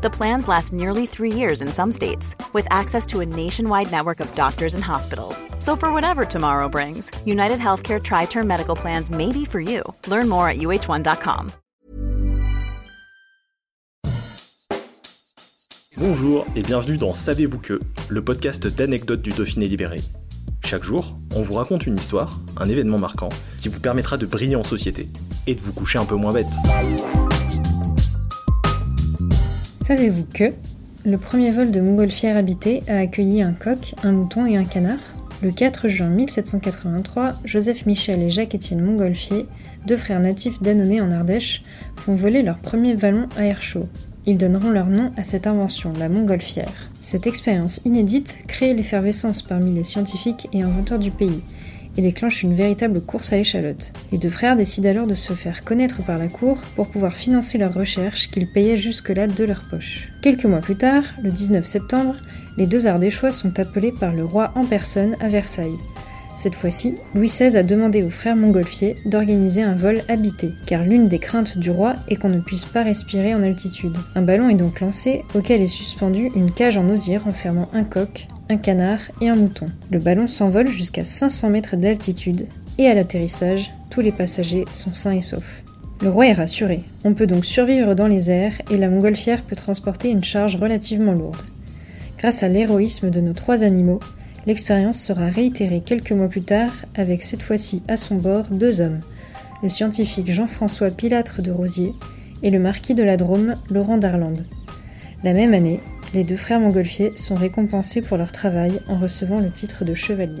The plans last nearly three years in some states, with access to a nationwide network of doctors and hospitals. So, for whatever tomorrow brings, United Healthcare Tri Term Medical Plans may be for you. Learn more at uh1.com. Bonjour et bienvenue dans Savez-vous que, le podcast d'anecdotes du Dauphiné libéré. Chaque jour, on vous raconte une histoire, un événement marquant, qui vous permettra de briller en société et de vous coucher un peu moins bête. Savez-vous que le premier vol de montgolfière habité a accueilli un coq, un mouton et un canard? Le 4 juin 1783, Joseph Michel et Jacques-Étienne Montgolfier, deux frères natifs d'Annonay en Ardèche, font voler leur premier ballon à air chaud. Ils donneront leur nom à cette invention, la montgolfière. Cette expérience inédite crée l'effervescence parmi les scientifiques et inventeurs du pays et déclenche une véritable course à l'échalote. Les deux frères décident alors de se faire connaître par la cour pour pouvoir financer leurs recherches qu'ils payaient jusque-là de leur poche. Quelques mois plus tard, le 19 septembre, les deux Ardéchois sont appelés par le roi en personne à Versailles. Cette fois-ci, Louis XVI a demandé aux frères Montgolfier d'organiser un vol habité, car l'une des craintes du roi est qu'on ne puisse pas respirer en altitude. Un ballon est donc lancé, auquel est suspendue une cage en osier renfermant un coq, un canard et un mouton. Le ballon s'envole jusqu'à 500 mètres d'altitude, et à l'atterrissage, tous les passagers sont sains et saufs. Le roi est rassuré. On peut donc survivre dans les airs et la montgolfière peut transporter une charge relativement lourde. Grâce à l'héroïsme de nos trois animaux, L'expérience sera réitérée quelques mois plus tard avec cette fois-ci à son bord deux hommes, le scientifique Jean-François Pilâtre de Rosier et le marquis de la Drôme Laurent d'Arlande. La même année, les deux frères montgolfiers sont récompensés pour leur travail en recevant le titre de chevalier.